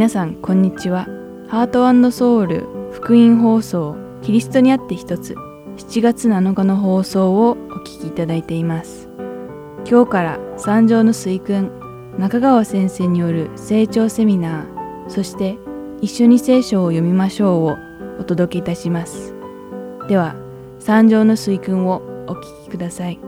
皆さんこんにちは。ハートソウル福音放送キリストにあって一つ7月7日の放送をお聞きいただいています。今日から三条の水訓中川先生による成長セミナーそして一緒に聖書を読みましょうをお届けいたします。では三条の水訓をお聞きください。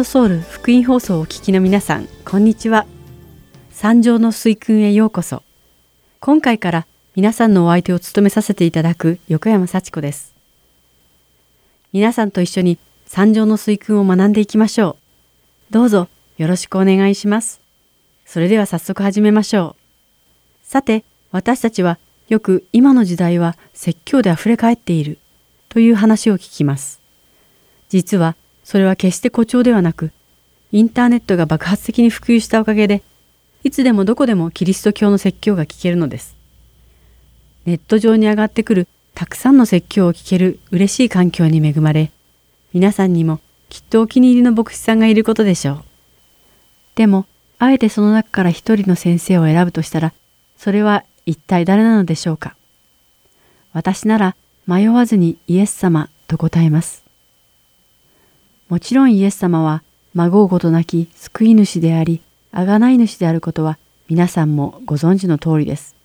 ハートソウル福音放送をお聞きの皆さん、こんにちは。三条の水訓へようこそ。今回から皆さんのお相手を務めさせていただく横山幸子です。皆さんと一緒に三条の水訓を学んでいきましょう。どうぞよろしくお願いします。それでは早速始めましょう。さて、私たちはよく今の時代は説教で溢れ返っているという話を聞きます。実はそれは決して誇張ではなく、インターネットが爆発的に普及したおかげで、いつでもどこでもキリスト教の説教が聞けるのです。ネット上に上がってくるたくさんの説教を聞ける嬉しい環境に恵まれ、皆さんにもきっとお気に入りの牧師さんがいることでしょう。でも、あえてその中から一人の先生を選ぶとしたら、それは一体誰なのでしょうか。私なら迷わずにイエス様と答えます。もちろんイエス様は孫うことなき救い主であり、贖い主であることは皆さんもご存知の通りです。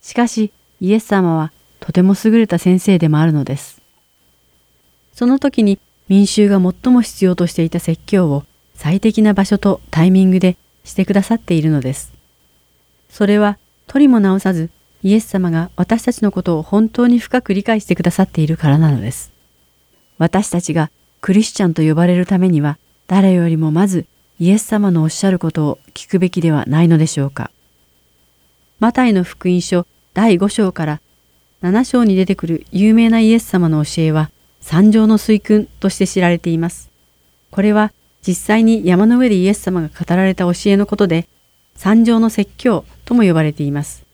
しかし、イエス様はとても優れた先生でもあるのです。その時に民衆が最も必要としていた説教を最適な場所とタイミングでしてくださっているのです。それは取りも直さずイエス様が私たちのことを本当に深く理解してくださっているからなのです。私たちがクリスチャンと呼ばれるためには誰よりもまずイエス様のおっしゃることを聞くべきではないのでしょうか。マタイの福音書第5章から7章に出てくる有名なイエス様の教えは三条の水訓として知られています。これは実際に山の上でイエス様が語られた教えのことで三条の説教とも呼ばれています。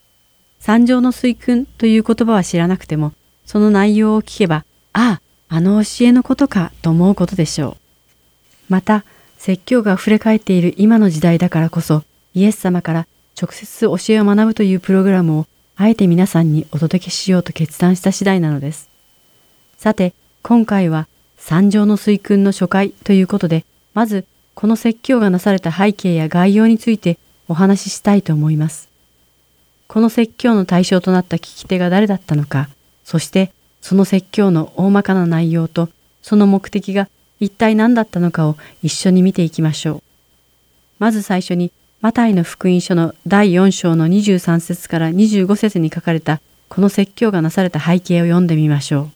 三条の水訓という言葉は知らなくてもその内容を聞けばあああの教えのことかと思うことでしょう。また、説教が溢れ返っている今の時代だからこそ、イエス様から直接教えを学ぶというプログラムをあえて皆さんにお届けしようと決断した次第なのです。さて、今回は三条の水訓の初回ということで、まずこの説教がなされた背景や概要についてお話ししたいと思います。この説教の対象となった聞き手が誰だったのか、そしてその説教の大まかな内容とその目的が一体何だったのかを一緒に見ていきましょう。まず最初にマタイの福音書の第4章の23節から25節に書かれたこの説教がなされた背景を読んでみましょ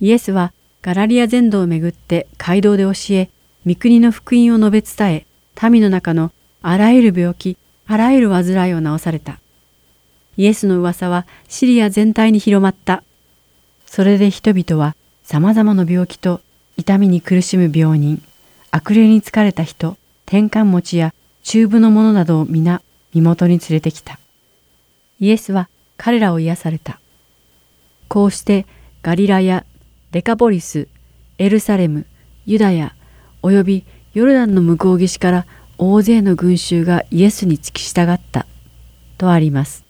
う。イエスはガラリア全土をめぐって街道で教え、御国の福音を述べ伝え、民の中のあらゆる病気、あらゆる患いを治された。イエスの噂はシリア全体に広まった。それで人々は様々な病気と痛みに苦しむ病人、悪霊に疲れた人、転換持ちや中部の者などを皆身元に連れてきた。イエスは彼らを癒された。こうしてガリラやデカポリス、エルサレム、ユダヤ、およびヨルダンの向こう岸から大勢の群衆がイエスに付き従った。とあります。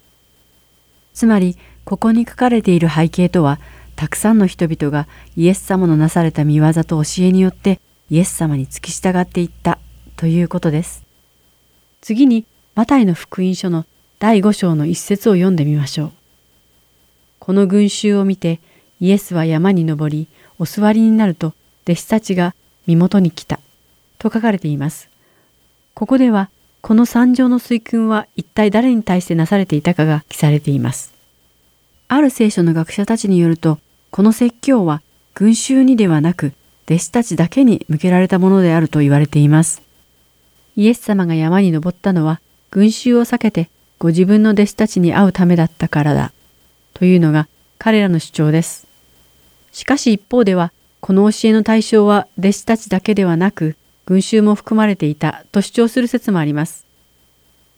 つまり、ここに書かれている背景とは、たくさんの人々がイエス様のなされた見業と教えによってイエス様に付き従っていったということです。次にマタイの福音書の第5章の一節を読んでみましょう。この群衆を見てイエスは山に登りお座りになると弟子たちが身元に来たと書かれています。ここではこの三条の水訓は一体誰に対してなされていたかが記されています。ある聖書の学者たちによるとこの説教は群衆にではなく弟子たちだけに向けられたものであると言われています。イエス様が山に登ったのは群衆を避けてご自分の弟子たちに会うためだったからだというのが彼らの主張です。しかし一方ではこの教えの対象は弟子たちだけではなく群衆も含まれていたと主張する説もあります。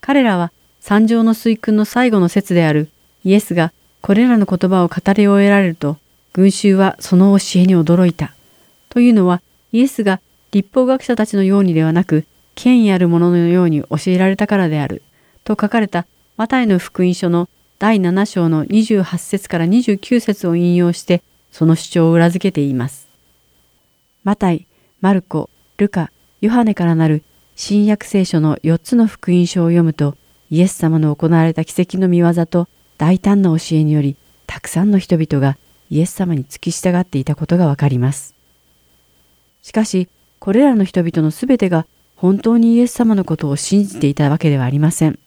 彼らは三条の水訓の最後の説であるイエスがこれらの言葉を語り終えられると、群衆はその教えに驚いた。というのは、イエスが立法学者たちのようにではなく、権威ある者のように教えられたからである。と書かれたマタイの福音書の第7章の28節から29節を引用して、その主張を裏付けています。マタイ、マルコ、ルカ、ヨハネからなる新約聖書の4つの福音書を読むと、イエス様の行われた奇跡の見業と大胆な教えにより、たくさんの人々がイエス様に付き従っていたことがわかります。しかし、これらの人々のすべてが本当にイエス様のことを信じていたわけではありません。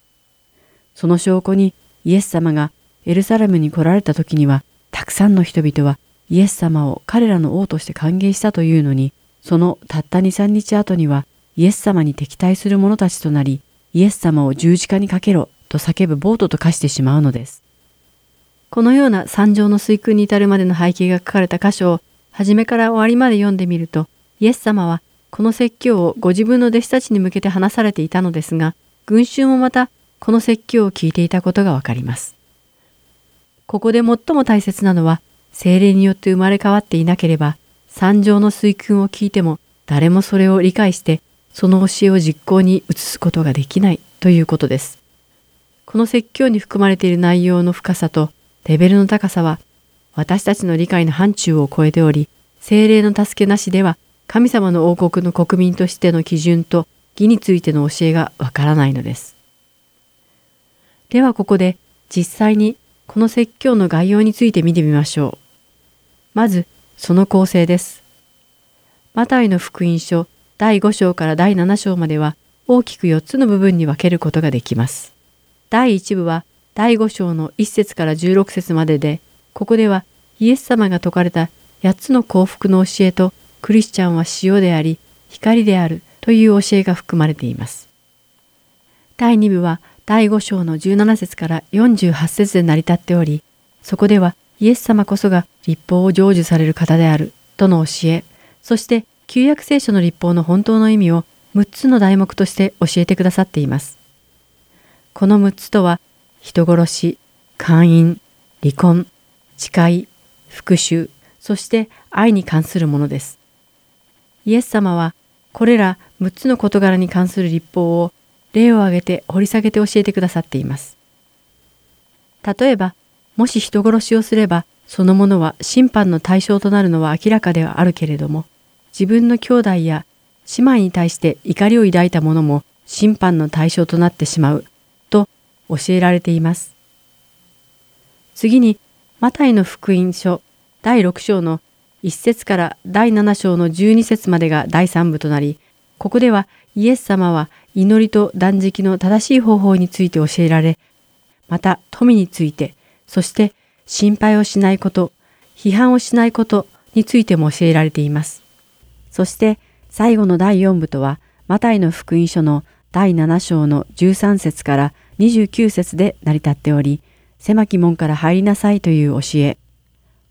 その証拠にイエス様がエルサレムに来られた時には、たくさんの人々はイエス様を彼らの王として歓迎したというのに、そのたった2、3日後にはイエス様に敵対する者たちとなり、イエス様を十字架にかけろと叫ぶボートと化してしまうのです。このような三条の水訓に至るまでの背景が書かれた箇所を初めから終わりまで読んでみると、イエス様はこの説教をご自分の弟子たちに向けて話されていたのですが、群衆もまたこの説教を聞いていたことがわかります。ここで最も大切なのは、精霊によって生まれ変わっていなければ、三条の水訓を聞いても誰もそれを理解して、その教えを実行に移すことができないということです。この説教に含まれている内容の深さとレベルの高さは私たちの理解の範疇を超えており、精霊の助けなしでは神様の王国の国民としての基準と義についての教えがわからないのです。ではここで実際にこの説教の概要について見てみましょう。まず、その構成です。マタイの福音書第5章から第7章までは大きく4つの部分に分けることができます。第1部は第5章の1節から16節までで、ここではイエス様が説かれた8つの幸福の教えとクリスチャンは塩であり光であるという教えが含まれています。第2部は第5章の17節から48節で成り立っており、そこではイエス様こそが立法を成就される方であるとの教え、そして旧約聖書の立法の本当の意味を6つの題目として教えてくださっています。この6つとは人殺し、姦淫、離婚、誓い、復讐、そして愛に関するものです。イエス様はこれら6つの事柄に関する立法を例を挙げて掘り下げて教えてくださっています。例えば、もし人殺しをすれば、そのものは審判の対象となるのは明らかではあるけれども、自分の兄弟や姉妹に対して怒りを抱いた者も審判の対象となってしまう教えられています。次に、マタイの福音書第6章の1節から第7章の12節までが第3部となり、ここではイエス様は祈りと断食の正しい方法について教えられ、また富について、そして心配をしないこと、批判をしないことについても教えられています。そして最後の第4部とは、マタイの福音書の第7章の13節から29節で成り立っており、狭き門から入りなさいという教え、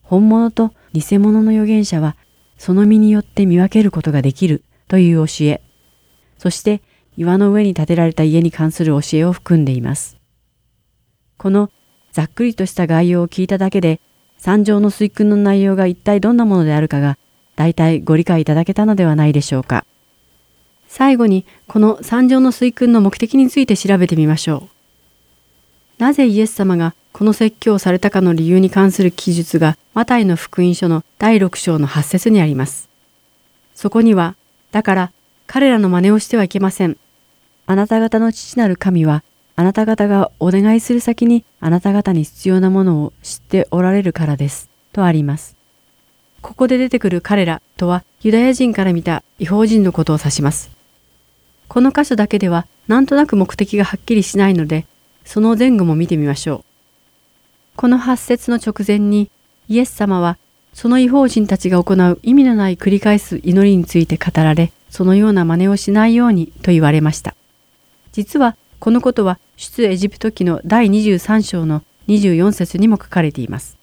本物と偽物の預言者はその身によって見分けることができるという教え、そして岩の上に建てられた家に関する教えを含んでいます。このざっくりとした概要を聞いただけで、三条の水訓の内容が一体どんなものであるかが、大体ご理解いただけたのではないでしょうか。最後に、この三条の水訓の目的について調べてみましょう。なぜイエス様がこの説教をされたかの理由に関する記述がマタイの福音書の第6章の8節にあります。そこには、だから彼らの真似をしてはいけません。あなた方の父なる神は、あなた方がお願いする先にあなた方に必要なものを知っておられるからです。とあります。ここで出てくる彼らとはユダヤ人から見た違法人のことを指します。この箇所だけではなんとなく目的がはっきりしないので、その前後も見てみましょう。この発節の直前にイエス様はその違法人たちが行う意味のない繰り返す祈りについて語られ、そのような真似をしないようにと言われました。実はこのことは出エジプト記の第23章の24節にも書かれています。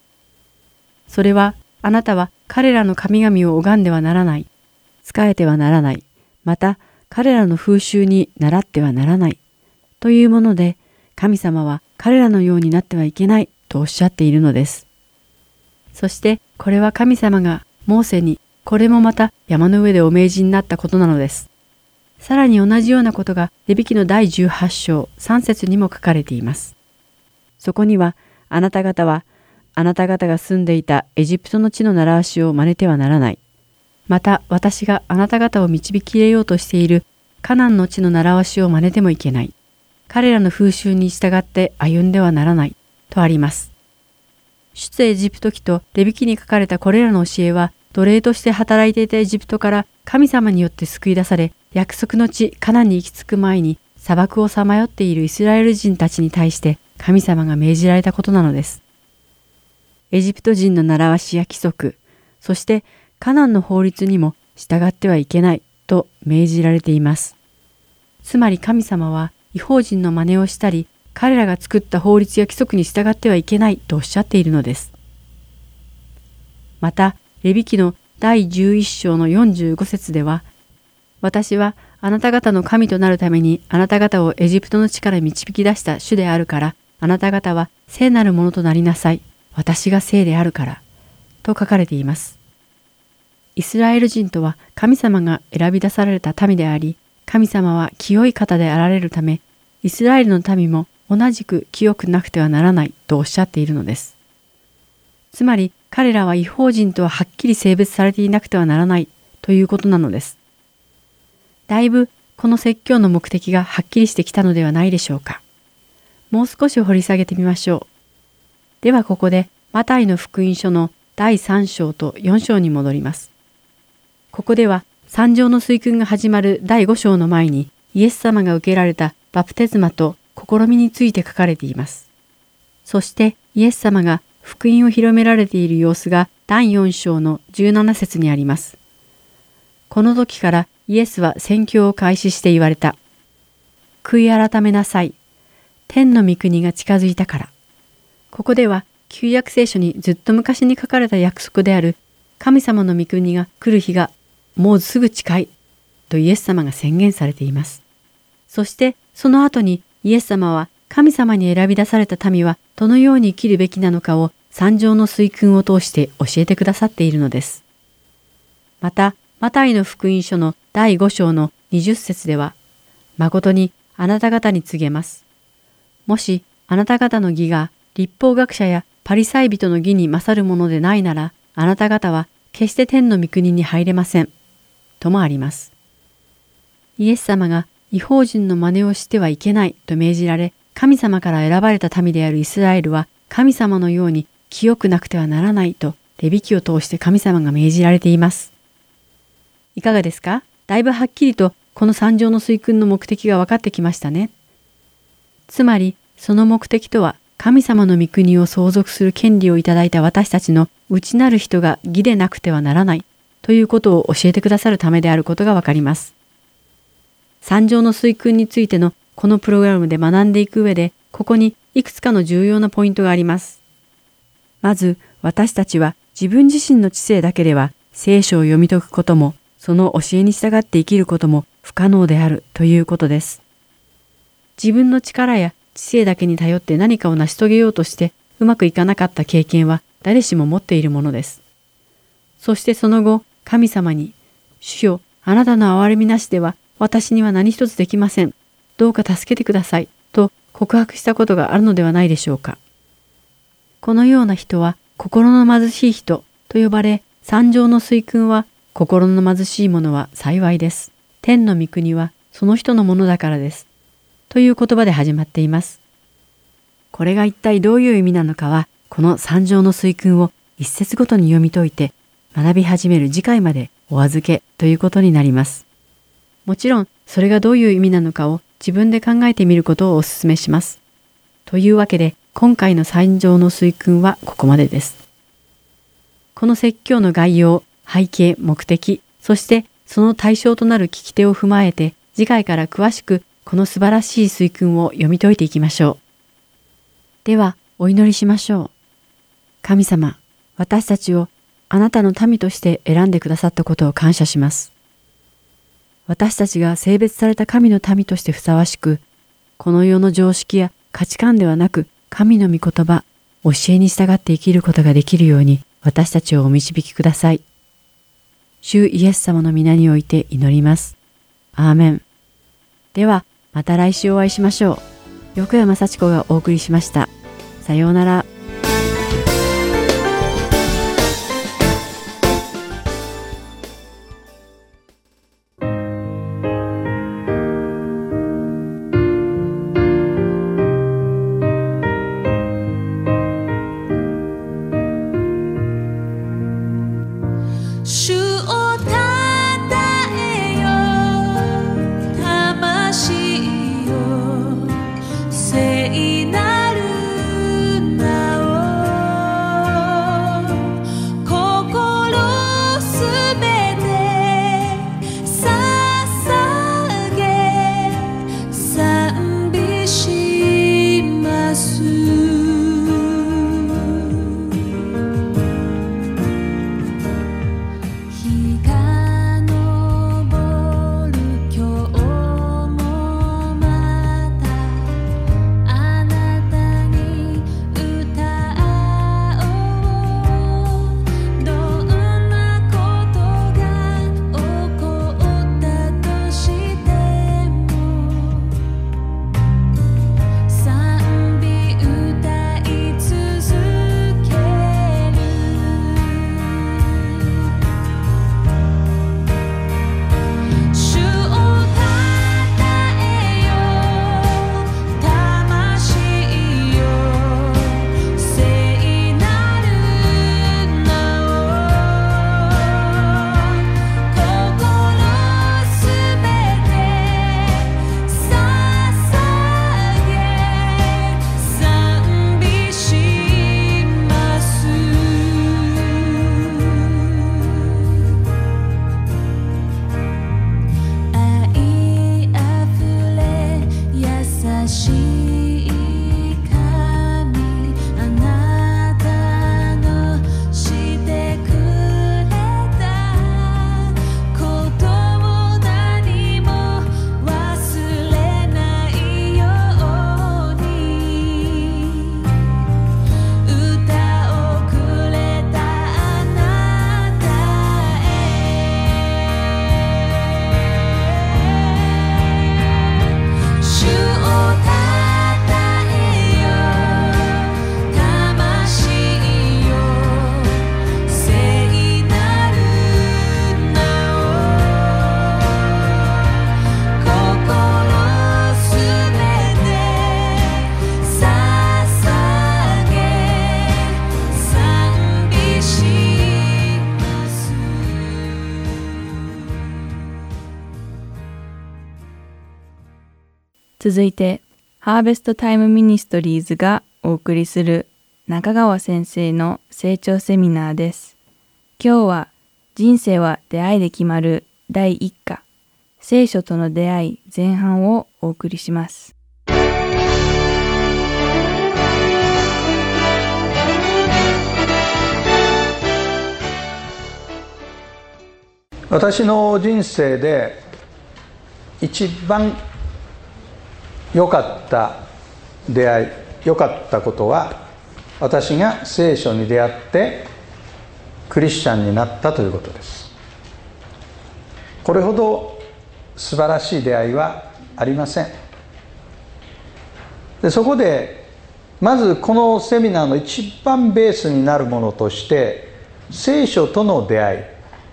それはあなたは彼らの神々を拝んではならない、仕えてはならない、また彼らの風習に倣ってはならないというもので、神様は彼らのようになってはいけないとおっしゃっているのです。そしてこれは神様がモーセにこれもまた山の上でお命じになったことなのです。さらに同じようなことがレビキの第18章3節にも書かれています。そこにはあなた方はあなた方が住んでいたエジプトの地の習わしを真似てはならない。また私があなた方を導き入れようとしているカナンの地の習わしを真似てもいけない。彼らの風習に従って歩んではならない。とあります。出エジプト記とレビ記に書かれたこれらの教えは奴隷として働いていたエジプトから神様によって救い出され、約束の地カナンに行き着く前に砂漠をさまよっているイスラエル人たちに対して神様が命じられたことなのです。エジプト人の習わしや規則、そしてカナンの法律にも従ってはいけないと命じられています。つまり神様は違法人の真似をしたり、彼らが作った法律や規則に従ってはいけないとおっしゃっているのです。また、レビ記の第11章の45節では、私はあなた方の神となるためにあなた方をエジプトの地から導き出した主であるから、あなた方は聖なるものとなりなさい。私が聖であるから。と書かれています。イスラエル人とは神様が選び出された民であり、神様は清い方であられるため、イスラエルの民も同じく清くなくてはならないとおっしゃっているのです。つまり彼らは違法人とははっきり性別されていなくてはならないということなのです。だいぶこの説教の目的がはっきりしてきたのではないでしょうか。もう少し掘り下げてみましょう。ではここでマタイの福音書の第3章と4章に戻ります。ここでは三条の水訓が始まる第5章の前にイエス様が受けられたバプテスマと試みについて書かれています。そしてイエス様が福音を広められている様子が第4章の17節にあります。この時からイエスは宣教を開始して言われた。悔い改めなさい。天の御国が近づいたから。ここでは旧約聖書にずっと昔に書かれた約束である神様の御国が来る日がもうすぐ近いとイエス様が宣言されています。そしてその後にイエス様は神様に選び出された民はどのように生きるべきなのかを三条の水訓を通して教えてくださっているのです。また、マタイの福音書の第5章の20節では、誠にあなた方に告げます。もしあなた方の義が立法学者やパリサイ人の義に勝るものでないなら、あなた方は決して天の御国に入れません。ともあります。イエス様が違法人の真似をしてはいけないと命じられ、神様から選ばれた民であるイスラエルは神様のように清くなくてはならないとレビ記を通して神様が命じられています。いかがですか？だいぶはっきりとこの三条の水訓の目的が分かってきましたね。つまり、その目的とは神様の御国を相続する権利をいただいた私たちの内なる人が義でなくてはならないということを教えてくださるためであることがわかります。三条の水訓についてのこのプログラムで学んでいく上で、ここにいくつかの重要なポイントがあります。まず、私たちは自分自身の知性だけでは聖書を読み解くことも、その教えに従って生きることも不可能であるということです。自分の力や知性だけに頼って何かを成し遂げようとしてうまくいかなかった経験は誰しも持っているものです。そしてその後、神様に、主よ、あなたの憐れみなしでは私には何一つできません。どうか助けてください。と告白したことがあるのではないでしょうか。このような人は心の貧しい人と呼ばれ、三条の水訓は心の貧しい者は幸いです。天の御国はその人のものだからです。という言葉で始まっています。これが一体どういう意味なのかは、この三条の水訓を一節ごとに読み解いて学び始める次回までお預けということになります。もちろん、それがどういう意味なのかを自分で考えてみることをお勧めします。というわけで、今回の三条の水訓はここまでです。この説教の概要、背景、目的、そしてその対象となる聞き手を踏まえて、次回から詳しくこの素晴らしい水訓を読み解いていきましょう。では、お祈りしましょう。神様、私たちをあなたの民として選んでくださったことを感謝します。私たちが性別された神の民としてふさわしく、この世の常識や価値観ではなく神の御言葉、教えに従って生きることができるように私たちをお導きください。主イエス様の皆において祈ります。アーメン。では、また来週お会いしましょう。横山幸子がお送りしました。さようなら。続いて、ハーベストタイムミニストリーズがお送りする中川先生の成長セミナーです。今日は人生は出会いで決まる第1課聖書との出会い前半をお送りします。私の人生で一番良かった出会い良かったことは私が聖書に出会ってクリスチャンになったということです。これほど素晴らしい出会いはありません。でそこでまずこのセミナーの一番ベースになるものとして聖書との出会い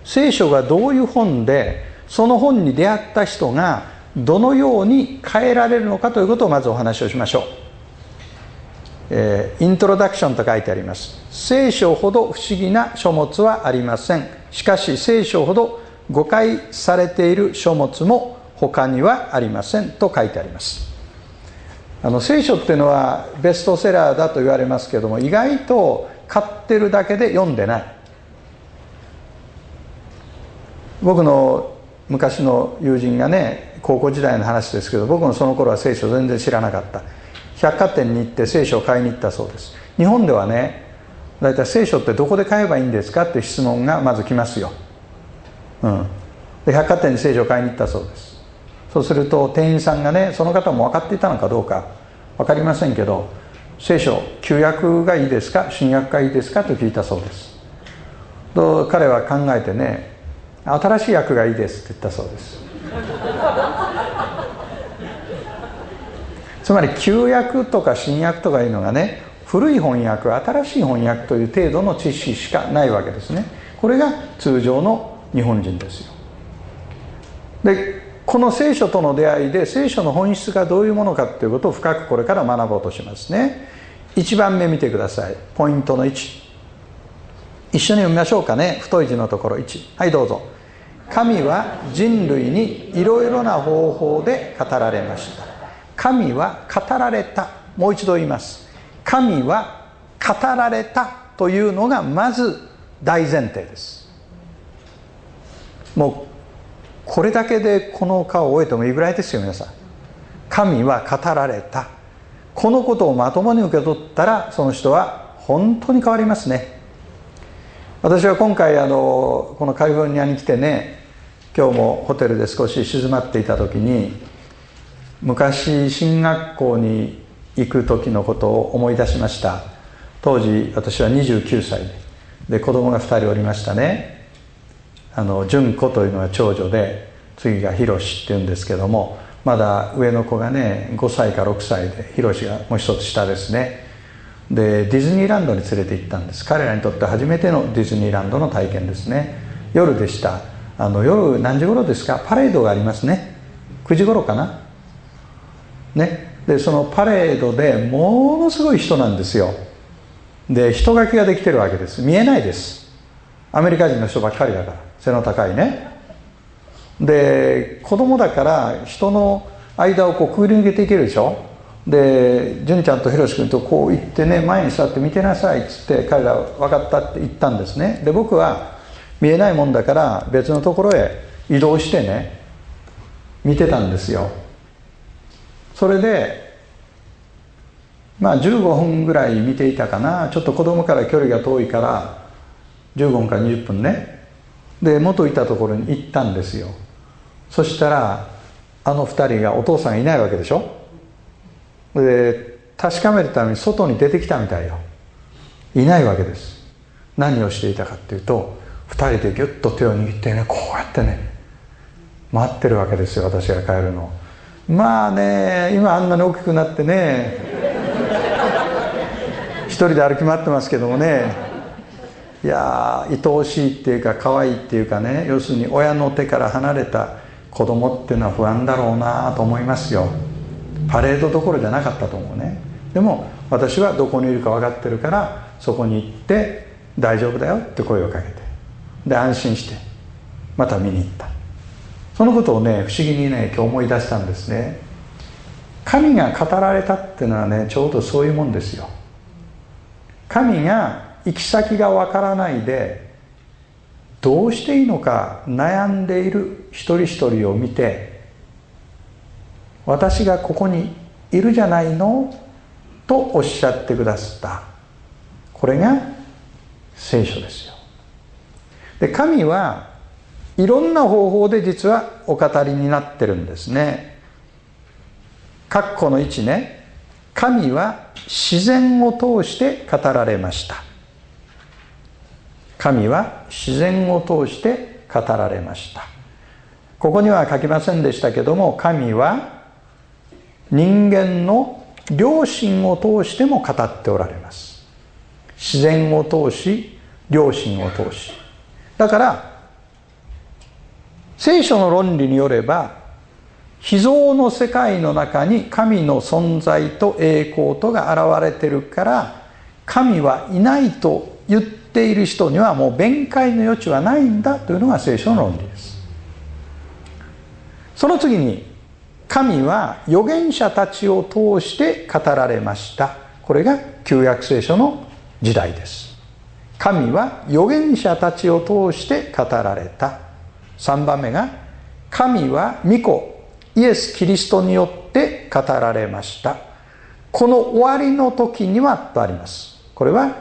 聖書がどういう本でその本に出会った人がどのように変えられるのかということをまずお話をしましょう、えー、イントロダクションと書いてあります。聖書ほど不思議な書物はありません。しかし聖書ほど誤解されている書物も他にはありません。と書いてあります。あの聖書っていうのはベストセラーだと言われますけども意外と買ってるだけで読んでない。僕の昔の友人がね高校時代の話ですけど僕もその頃は聖書全然知らなかった。百貨店に行って聖書を買いに行ったそうです。日本ではね大体聖書ってどこで買えばいいんですかって質問がまず来ますよ、うん、で百貨店に聖書を買いに行ったそうです。そうすると店員さんがねその方も分かっていたのかどうか分かりませんけど聖書旧約がいいですか？新約がいいですか？と聞いたそうです。と彼は考えてね新しい訳がいいですって言ったそうです。つまり旧約とか新約とかいうのがね古い翻訳新しい翻訳という程度の知識しかないわけですね。これが通常の日本人ですよ。でこの聖書との出会いで聖書の本質がどういうものかということを深くこれから学ぼうとしますね。1番目見てください。ポイントの1一緒に読みましょうかね。太い字のところ1はいどうぞ。神は人類にいろいろな方法で語られました。神は語られた。もう一度言います。神は語られたというのがまず大前提です。もうこれだけでこの顔を終えてもいいぐらいですよ皆さん。神は語られた。このことをまともに受け取ったらその人は本当に変わりますね。私は今回あのこのカリフォルニアに来てね今日もホテルで少し静まっていた時に昔進学校に行く時のことを思い出しました。当時私は29歳で子供が2人おりましたね。あの純子というのは長女で次がひろしっていうんですけどもまだ上の子がね5歳か6歳でひろしがもう一つ下ですね。でディズニーランドに連れて行ったんです。彼らにとって初めてのディズニーランドの体験ですね。夜でした。あの夜何時頃ですか？パレードがありますね。9時頃かな？ね。でそのパレードでものすごい人なんですよ。で人垣ができてるわけです。見えないです。アメリカ人の人ばっかりだから。背の高いね。で子供だから人の間をこうくぐり抜けていけるでしょ？で純ちゃんとひろし君とこう行ってね前に座って見てなさいっつって彼ら分かったって言ったんですね。で僕は見えないもんだから別のところへ移動してね見てたんですよ。それでまあ15分ぐらい見ていたかな。ちょっと子供から距離が遠いから15分から20分ね。で元いたところに行ったんですよ。そしたらあの2人がお父さんいないわけでしょ。で確かめるために外に出てきたみたいよ。いないわけです。何をしていたかっていうと2人でギュッと手を握ってねこうやってね待ってるわけですよ私が帰るの。まあね今あんなに大きくなってね一人で歩き回ってますけどもねいや愛おしいっていうか可愛いっていうかね要するに親の手から離れた子供っていうのは不安だろうなと思いますよ。パレードどころじゃなかったと思うね。でも私はどこにいるか分かってるからそこに行って大丈夫だよって声をかけて。で安心してまた見に行った。そのことをね不思議にね今日思い出したんですね。神が語られたっていうのはねちょうどそういうもんですよ。神が行き先がわからないでどうしていいのか悩んでいる一人一人を見て私がここにいるじゃないの？とおっしゃってくださった。これが聖書ですよ。で神はいろんな方法で実はお語りになってるんですね。括弧の1ね。神は自然を通して語られました。神は自然を通して語られました。ここには書きませんでしたけども神は人間の良心を通しても語っておられます。自然を通し良心を通し。だから聖書の論理によれば秘蔵の世界の中に神の存在と栄光とが現れてるから神はいないと言っている人にはもう弁解の余地はないんだというのが聖書の論理です。その次に神は預言者たちを通して語られました。これが旧約聖書の時代です。神は預言者たちを通して語られた。3番目が神は御子イエス・キリストによって語られました。この終わりの時にはとあります。これは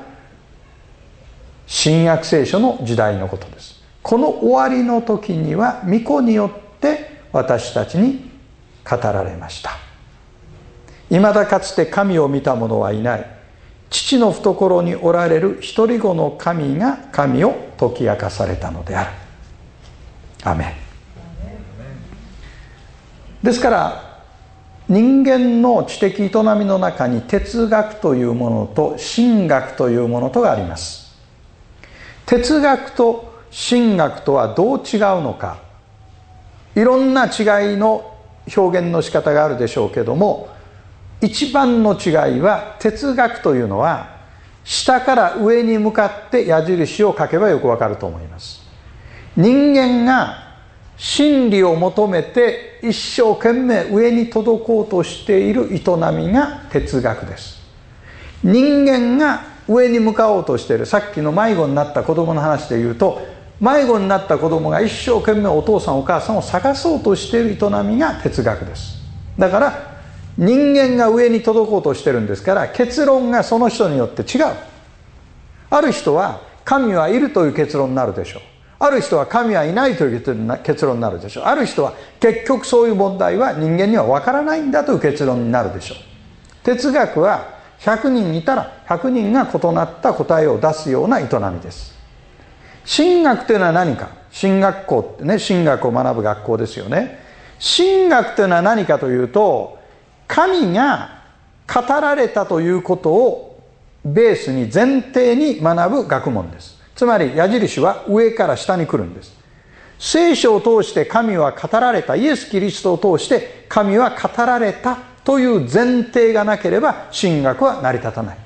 新約聖書の時代のことです。この終わりの時には御子によって私たちに語られました。いまだかつて神を見た者はいない。父の懐におられる一人子の神が神を解き明かされたのである。アメですから人間の知的営みの中に哲学というものと神学というものとがあります。哲学と神学とはどう違うのか。いろんな違いの表現の仕方があるでしょうけども一番の違いは哲学というのは下から上に向かって矢印を書けばよくわかると思います。人間が真理を求めて一生懸命上に届こうとしている営みが哲学です。人間が上に向かおうとしているさっきの迷子になった子供の話で言うと迷子になった子供が一生懸命お父さんお母さんを探そうとしている営みが哲学です。だから人間が上に届こうとしてるんですから結論がその人によって違う。ある人は神はいるという結論になるでしょう。ある人は神はいないという結論になるでしょう。ある人は結局そういう問題は人間には分からないんだという結論になるでしょう。哲学は100人いたら100人が異なった答えを出すような営みです。神学というのは何か？神学校ってね神学を学ぶ学校ですよね。神学というのは何かというと神が語られたということをベースに前提に学ぶ学問です。つまり矢印は上から下に来るんです。聖書を通して神は語られたイエス・キリストを通して神は語られたという前提がなければ神学は成り立たない。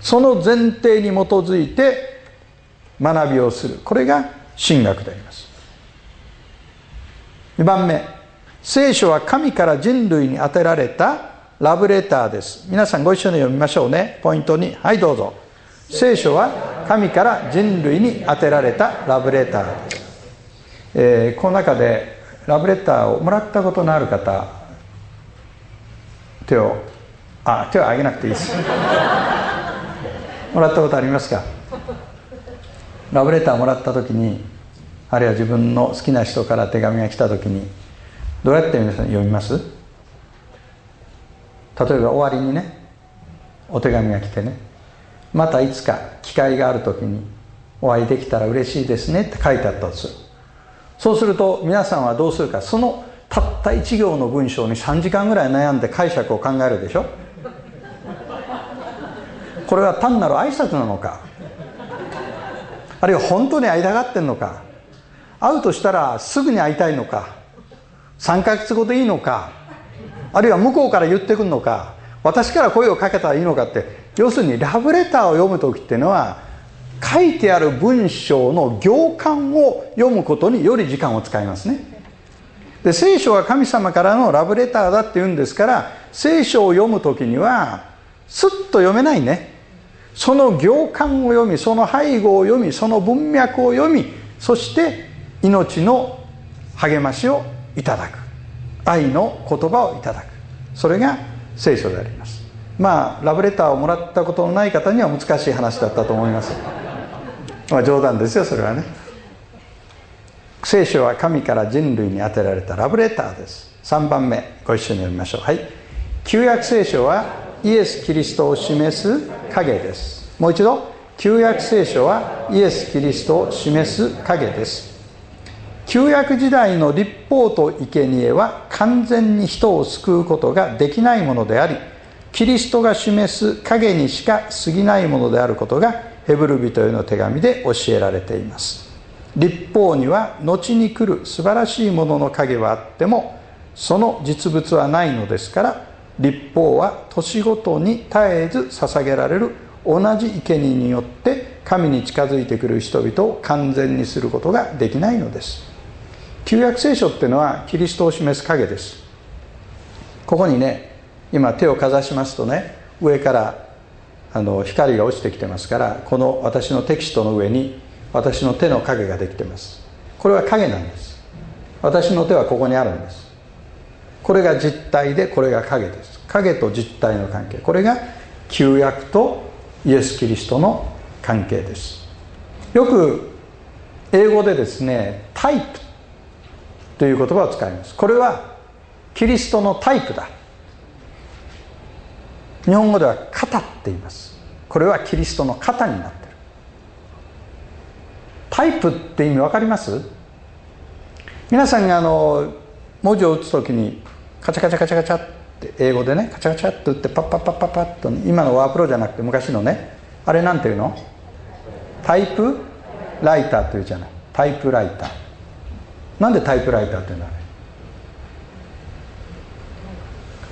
その前提に基づいて学びをする。これが神学であります。2番目。聖書は神から人類に当てられたラブレターです。皆さんご一緒に読みましょうね。ポイントにはいどうぞ。聖書は神から人類に当てられたラブレター。です、えー、この中でラブレターをもらったことのある方手をあ手を挙げなくていいです。もらったことありますか？ラブレターをもらった時にあるいは自分の好きな人から手紙が来た時にどうやって皆さん読みます？例えば終わりにねお手紙が来てねまたいつか機会がある時にお会いできたら嬉しいですねって書いてあったとする。そうすると皆さんはどうするかそのたった1行の文章に3時間ぐらい悩んで解釈を考えるでしょ？これは単なる挨拶なのか？あるいは本当に会いたがってんのか？会うとしたらすぐに会いたいのか？3ヶ月後でいいのかあるいは向こうから言ってくるのか私から声をかけたらいいのかって要するにラブレターを読む時っていうのは書いてある文章の行間を読むことにより時間を使いますね。で聖書は神様からのラブレターだって言うんですから聖書を読む時にはスッと読めないね。その行間を読みその背後を読みその文脈を読みそして命の励ましをいただく。愛の言葉をいただく。それが聖書であります。まあラブレターをもらったことのない方には難しい話だったと思います。まあ冗談ですよそれはね。聖書は神から人類に当てられたラブレターです。3番目ご一緒に読みましょう。はい。旧約聖書はイエス・キリストを示す影です。もう一度。旧約聖書はイエス・キリストを示す影です。旧約時代の立法と生贄は完全に人を救うことができないものでありキリストが示す影にしか過ぎないものであることがヘブル人への手紙で教えられています。立法には後に来る素晴らしいものの影はあってもその実物はないのですから立法は年ごとに絶えず捧げられる同じ生贄によって神に近づいてくる人々を完全にすることができないのです。旧約聖書っていうのはキリストを示す影です。ここにね今手をかざしますとね上からあの光が落ちてきてますからこの私のテキストの上に私の手の影ができてます。これは影なんです。私の手はここにあるんです。これが実体でこれが影です。影と実体の関係。これが旧約とイエス・キリストの関係です。よく英語でですねタイプという言葉を使います。これはキリストのタイプだ。日本語では肩って言います。これはキリストの肩になってる。タイプって意味分かります？皆さんがあの文字を打つ時にカチャカチャカチャカチャって英語でねカチャカチャって打ってパッパッパッパッパッと、今のワープロじゃなくて昔のねあれなんていうの？タイプライターというじゃない。タイプライター。なんでタイプライターっていうのは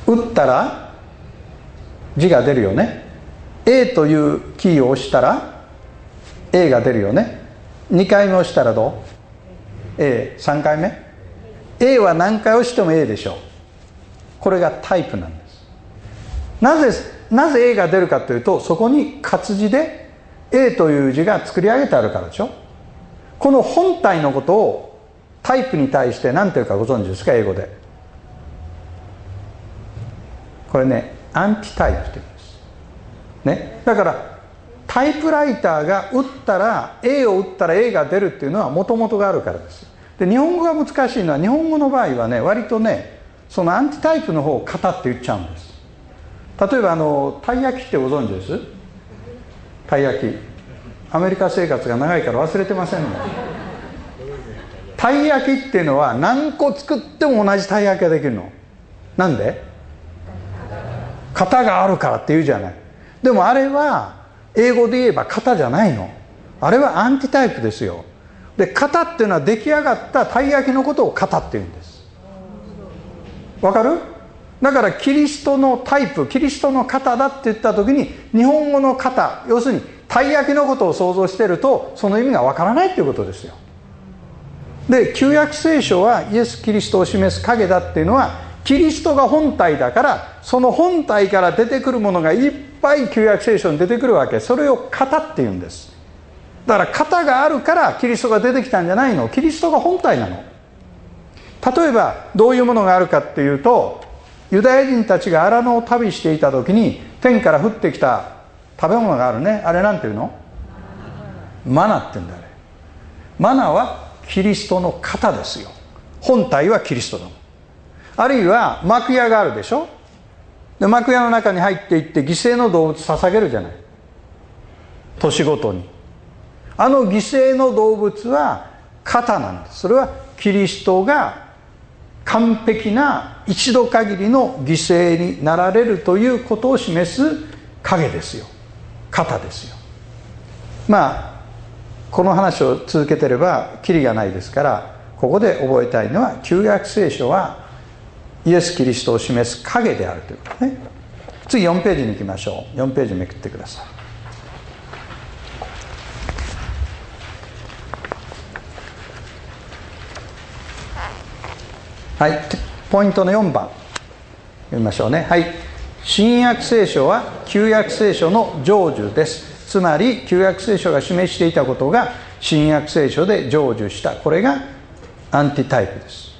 打ったら字が出るよね。A というキーを押したら A が出るよね。2回目押したらどう ?A3 回目？A は何回押しても A でしょう。これがタイプなんです。なぜなぜ A が出るかというとそこに活字で A という字が作り上げてあるからでしょ。この本体のことをタイプに対して何ていうかご存知ですか？英語で。これねアンティタイプって言うんです、ね、だからタイプライターが打ったら A を打ったら A が出るっていうのはもともとがあるからです。で日本語が難しいのは日本語の場合はね割とねそのアンティタイプの方を型って言っちゃうんです。例えばあのたい焼きってご存知です？たい焼き。アメリカ生活が長いから忘れてませんねたい焼きっていうのは何個作っても同じたい焼きができるの。なんで？型があるからって言うじゃない。でもあれは英語で言えば型じゃないの。あれはアンティタイプですよ。で型っていうのは出来上がったたい焼きのことを型って言うんです。わかる？だからキリストのタイプキリストの型だって言った時に日本語の型要するにたい焼きのことを想像してるとその意味がわからないっていうことですよ。で旧約聖書はイエス・キリストを示す影だっていうのはキリストが本体だからその本体から出てくるものがいっぱい旧約聖書に出てくるわけ。それを型っていうんです。だから型があるからキリストが出てきたんじゃないの。キリストが本体なの。例えばどういうものがあるかっていうとユダヤ人たちが荒野を旅していた時に天から降ってきた食べ物があるね。あれなんていうの？マナって言うんだあれ。マナはキリストの型ですよ。本体はキリストだあるいは幕屋があるでしょ。で幕屋の中に入っていって犠牲の動物捧げるじゃない。年ごとに。あの犠牲の動物は肩なんです。それはキリストが完璧な一度限りの犠牲になられるということを示す影ですよ。肩ですよ。まあこの話を続けてればキリがないですからここで覚えたいのは旧約聖書はイエス・キリストを示す影であるということね。次4ページに行きましょう。4ページめくってください。はい。ポイントの4番。読みましょうね。はい。新約聖書は旧約聖書の成就です。つまり旧約聖書が示していたことが新約聖書で成就した。これがアンティタイプです。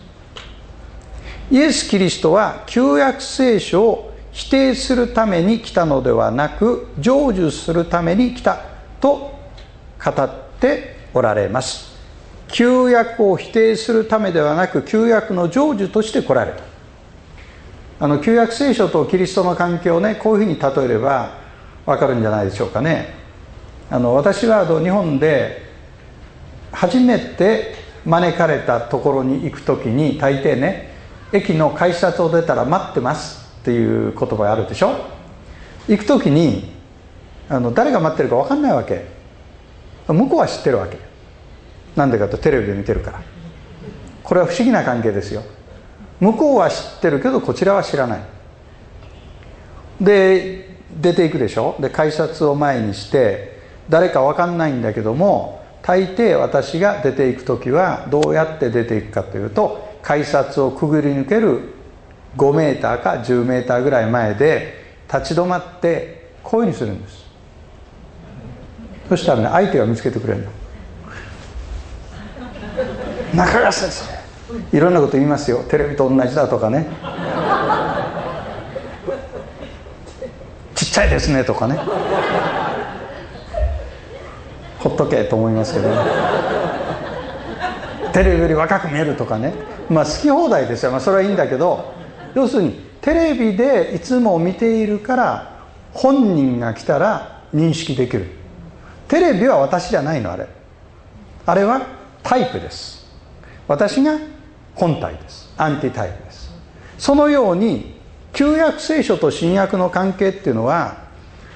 イエス・キリストは旧約聖書を否定するために来たのではなく成就するために来たと語っておられます。旧約を否定するためではなく旧約の成就として来られた。あの旧約聖書とキリストの関係をねこういうふうに例えれば分かるんじゃないでしょうかね。あの私は日本で初めて招かれたところに行く時に大抵ね駅の改札を出たら待ってますっていう言葉あるでしょ？行く時にあの誰が待ってるか分かんないわけ。向こうは知ってるわけ。なんでかとテレビで見てるから。これは不思議な関係ですよ。向こうは知ってるけどこちらは知らない。で出ていくでしょ？で改札を前にして誰か分かんないんだけども大抵私が出ていく時はどうやって出ていくかというと改札をくぐり抜ける5メーターか10メーターぐらい前で立ち止まってこういうふうにするんです。そしたらね相手が見つけてくれるの。中川先生いろんなこと言いますよ。テレビと同じだとかね。ちっちゃいですねとかね。ほっとけと思いますけどね。テレビより若く見えるとかね。まあ好き放題ですよ、まあ、それはいいんだけど要するにテレビでいつも見ているから本人が来たら認識できる。テレビは私じゃないのあれ。あれはタイプです。私が本体です。アンティタイプです。そのように旧約聖書と新約の関係っていうのは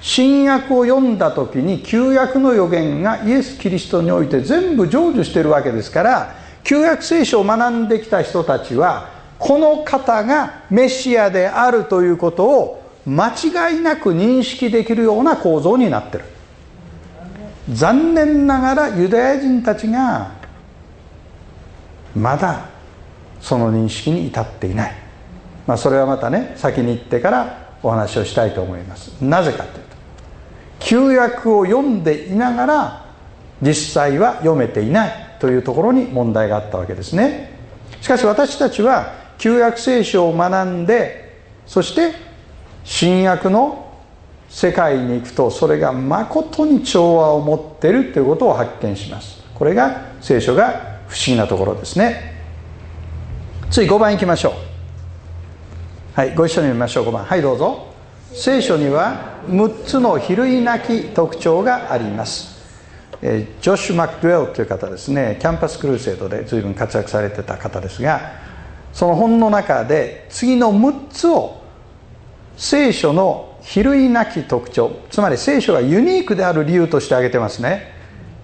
新約を読んだ時に旧約の予言がイエス・キリストにおいて全部成就しているわけですから旧約聖書を学んできた人たちはこの方がメシアであるということを間違いなく認識できるような構造になってる。残念ながらユダヤ人たちがまだその認識に至っていない、まあ、それはまたね先に行ってからお話をしたいと思います。なぜかというと旧約を読んでいながら実際は読めていないというところに問題があったわけですね。しかし私たちは旧約聖書を学んでそして新約の世界に行くとそれがまことに調和を持っているということを発見します。これが聖書が不思議なところですね。次5番いきましょう。はいご一緒に見ましょう5番。はいどうぞ。聖書には6つの比類なき特徴があります。ジョッシュ・マクドゥエルという方ですね。キャンパスクルーセードで随分活躍されてた方ですがその本の中で次の6つを聖書の比類なき特徴つまり聖書がユニークである理由として挙げてますね。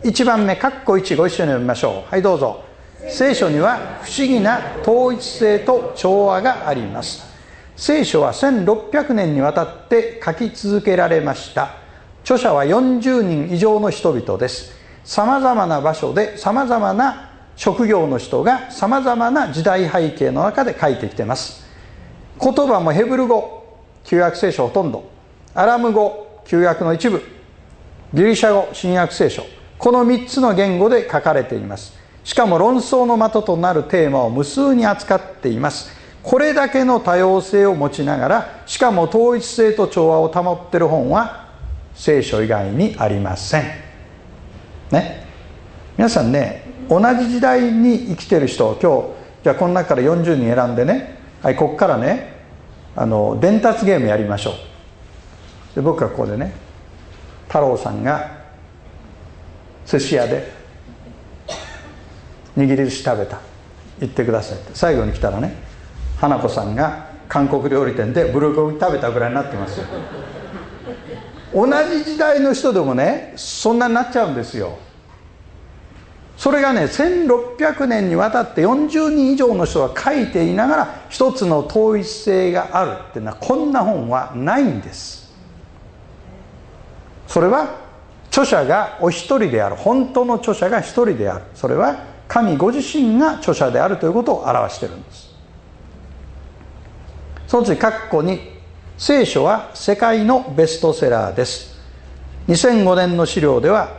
1番目括弧1ご一緒に読みましょう。はいどうぞ。聖書には不思議な統一性と調和があります。聖書は1600年にわたって書き続けられました。著者は40人以上の人々です。さまざまな場所でさまざまな職業の人がさまざまな時代背景の中で書いてきてます。言葉もヘブル語旧約聖書ほとんど。アラム語旧約の一部。ギリシャ語新約聖書。この3つの言語で書かれています。しかも論争の的となるテーマを無数に扱っています。これだけの多様性を持ちながらしかも統一性と調和を保ってる本は聖書以外にありません。ね。皆さんね同じ時代に生きてる人今日じゃあこの中から40人選んでねはいここからねあの伝達ゲームやりましょう。で僕はここでね太郎さんが寿司屋で握り寿司食べた。言ってくださいって。最後に来たらね花子さんが韓国料理店でブルゴギ食べたぐらいになってます同じ時代の人でもねそんなになっちゃうんですよ。それがね1600年にわたって40人以上の人が書いていながら一つの統一性があるっていうのはこんな本はないんです。それは著者がお一人である。本当の著者が一人である。それは神ご自身が著者であるということを表してるんです。その次括弧に聖書は世界のベストセラーです。2005年の資料では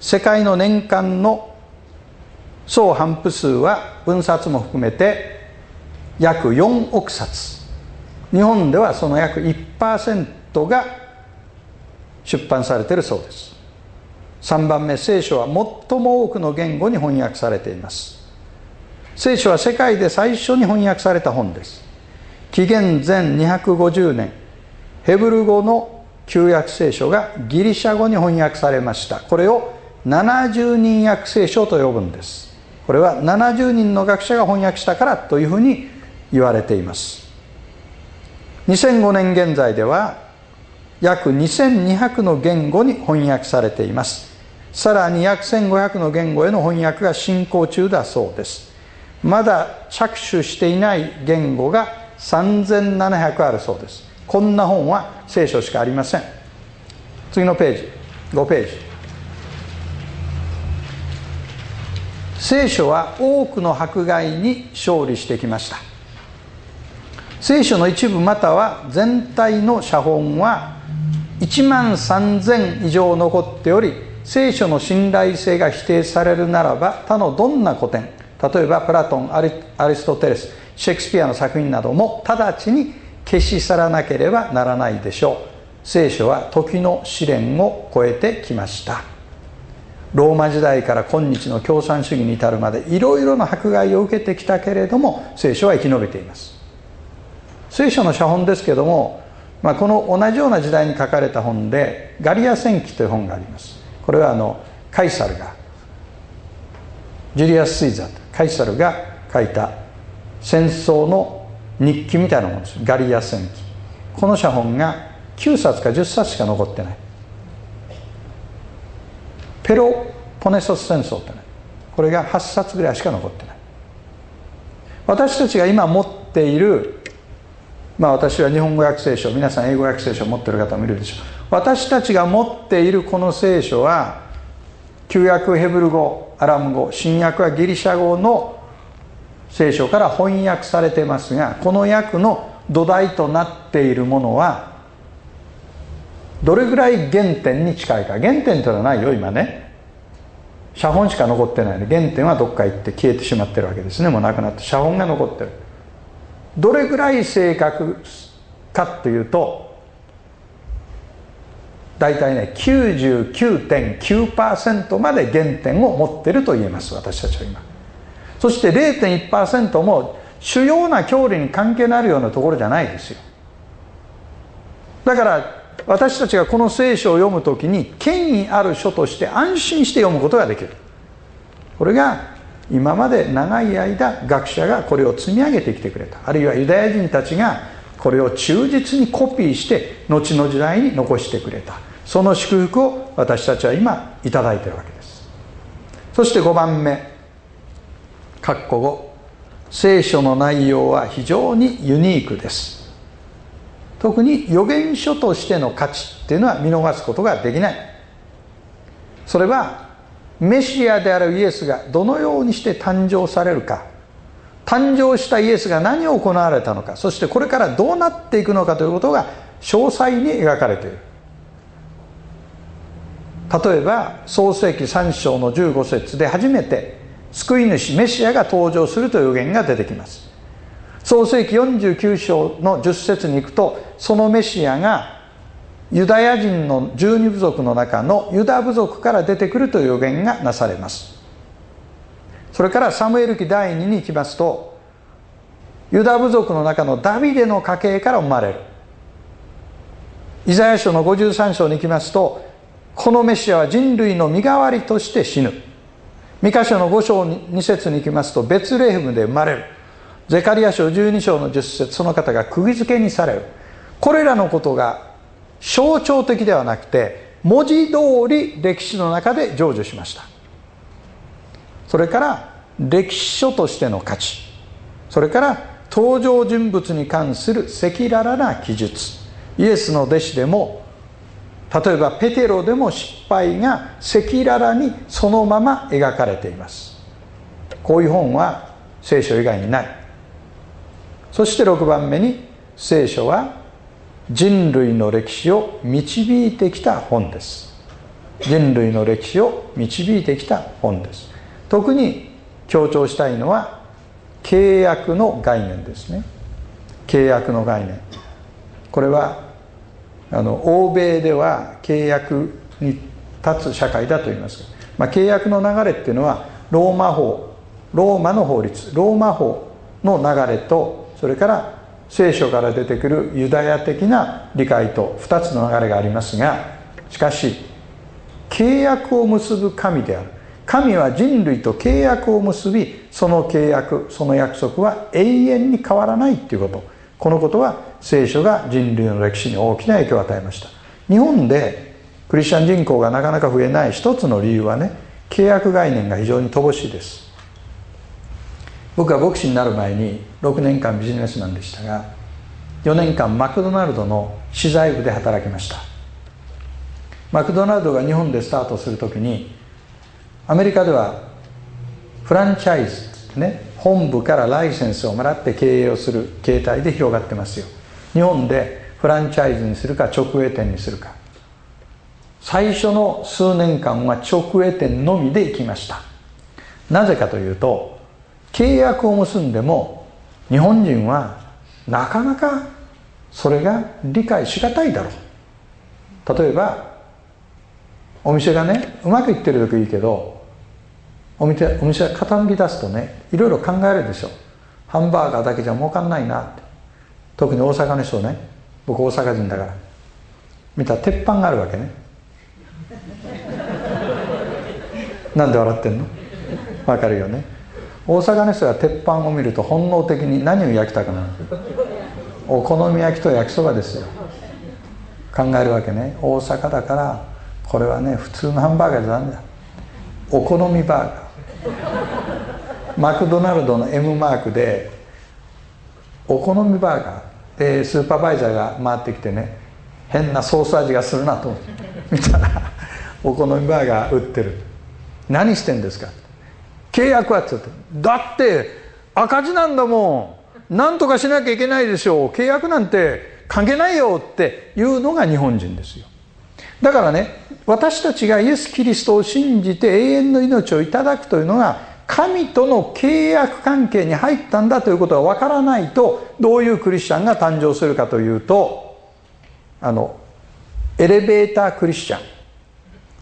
世界の年間の総頒布数は分冊も含めて約4億冊。日本ではその約1%が出版されているそうです。3番目聖書は最も多くの言語に翻訳されています。聖書は世界で最初に翻訳された本です。紀元前250年ヘブル語の旧約聖書がギリシャ語に翻訳されました。これを70人訳聖書と呼ぶんです。これは70人の学者が翻訳したからというふうに言われています。2005年現在では約2200の言語に翻訳されています。さらに約1500の言語への翻訳が進行中だそうです。まだ着手していない言語が3700あるそうです。こんな本は聖書しかありません。次のページ。5ページ。聖書は多くの迫害に勝利してきました。聖書の一部または全体の写本は1万3000以上残っており聖書の信頼性が否定されるならば他のどんな古典例えばプラトンアリストテレスシェイクスピアの作品なども直ちに消し去らなければならないでしょう。聖書は時の試練を超えてきました。ローマ時代から今日の共産主義に至るまでいろいろな迫害を受けてきたけれども聖書は生き延びています。聖書の写本ですけども、まあ、この同じような時代に書かれた本で「ガリア戦記」という本があります。これはあのカイサルがジュリアス・スイザーカイサルが書いた戦争の日記みたいなものです。ガリア戦記。この写本が9冊か10冊しか残ってない。ペロポネソス戦争ってねこれが8冊ぐらいしか残ってない。私たちが今持っているまあ私は日本語訳聖書皆さん英語訳聖書を持ってる方もいるでしょう。私たちが持っているこの聖書は旧約ヘブル語アラム語新約はギリシャ語の聖書から翻訳されてますがこの訳の土台となっているものはどれぐらい原点に近いか。原点というのはないよ今ね。写本しか残ってないの。原点はどっか行って消えてしまってるわけですね。もうなくなって写本が残ってる。どれぐらい正確かというと大体ね99.9%まで原点を持ってると言えます。私たちは今。そして0.1%も主要な教理に関係のあるようなところじゃないですよ。だから私たちがこの聖書を読む時に権威ある書として安心して読むことができる。これが今まで長い間学者がこれを積み上げてきてくれた。あるいはユダヤ人たちがこれを忠実にコピーして後の時代に残してくれた。その祝福を私たちは今頂いているわけです。そして5番目。括弧語聖書の内容は非常にユニークです。特に預言書としての価値っていうのは見逃すことができない。それはメシアであるイエスがどのようにして誕生されるか。誕生したイエスが何を行われたのか。そしてこれからどうなっていくのかということが詳細に描かれている。例えば創世紀3章の15節で初めて救い主メシアが登場するという予言が出てきます。創世紀49章の10節に行くとそのメシアがユダヤ人の十二部族の中のユダ部族から出てくるという予言がなされます。それからサムエル記第2に行きますとユダ部族の中のダビデの家系から生まれる。イザヤ書の53章に行きますとこのメシアは人類の身代わりとして死ぬ。三箇所の5章2節に行きますとベツレヘムで生まれる。ゼカリア書12章の10節その方が釘付けにされる。これらのことが象徴的ではなくて文字通り歴史の中で成就しました。それから歴史書としての価値。それから登場人物に関する赤裸々な記述。イエスの弟子でも例えばペテロでも失敗が赤裸々にそのまま描かれています。こういう本は聖書以外にない。そして6番目に聖書は人類の歴史を導いてきた本です。人類の歴史を導いてきた本です。特に強調したいのは契約の概念ですね。契約の概念。これはあの欧米では契約に立つ社会だと言います、まあ、契約の流れっていうのはローマ法ローマの法律ローマ法の流れとそれから聖書から出てくるユダヤ的な理解と2つの流れがありますがしかし契約を結ぶ神である。神は人類と契約を結びその契約その約束は永遠に変わらないっていうこと。このことは聖書が人類の歴史に大きな影響を与えました。日本でクリスチャン人口がなかなか増えない一つの理由はね契約概念が非常に乏しいです。僕は牧師になる前に6年間ビジネスマンでしたが4年間マクドナルドの資材部で働きました。マクドナルドが日本でスタートする時にアメリカではフランチャイズってね本部からライセンスをもらって経営をする形態で広がってますよ。日本でフランチャイズにするか直営店にするか。最初の数年間は直営店のみで行きました。なぜかというと契約を結んでも日本人はなかなかそれが理解しがたいだろう。例えばお店がねうまくいってる時いいけどお店お店が傾き出すとねいろいろ考えるでしょ。ハンバーガーだけじゃ儲かんないなって。特に大阪の人ね僕大阪人だから。見たら鉄板があるわけね。なんで笑ってんの？わかるよね。大阪の人が鉄板を見ると本能的に何を焼きたくな？るお好み焼きと焼きそばですよ。考えるわけね。大阪だからこれはね普通のハンバーガーじゃダメだ。お好みバーガー。マクドナルドの M マークでお好みバーガーでスーパーバイザーが回ってきてね変なソース味がするなと思って 見たらお好みバーガー売ってる。何してんですか？契約はっつってだって赤字なんだもん。何とかしなきゃいけないでしょう。契約なんて関係ないよっていうのが日本人ですよ。だからね私たちがイエス・キリストを信じて永遠の命をいただくというのが神との契約関係に入ったんだということがわからないとどういうクリスチャンが誕生するかというとあのエレベータークリスチャン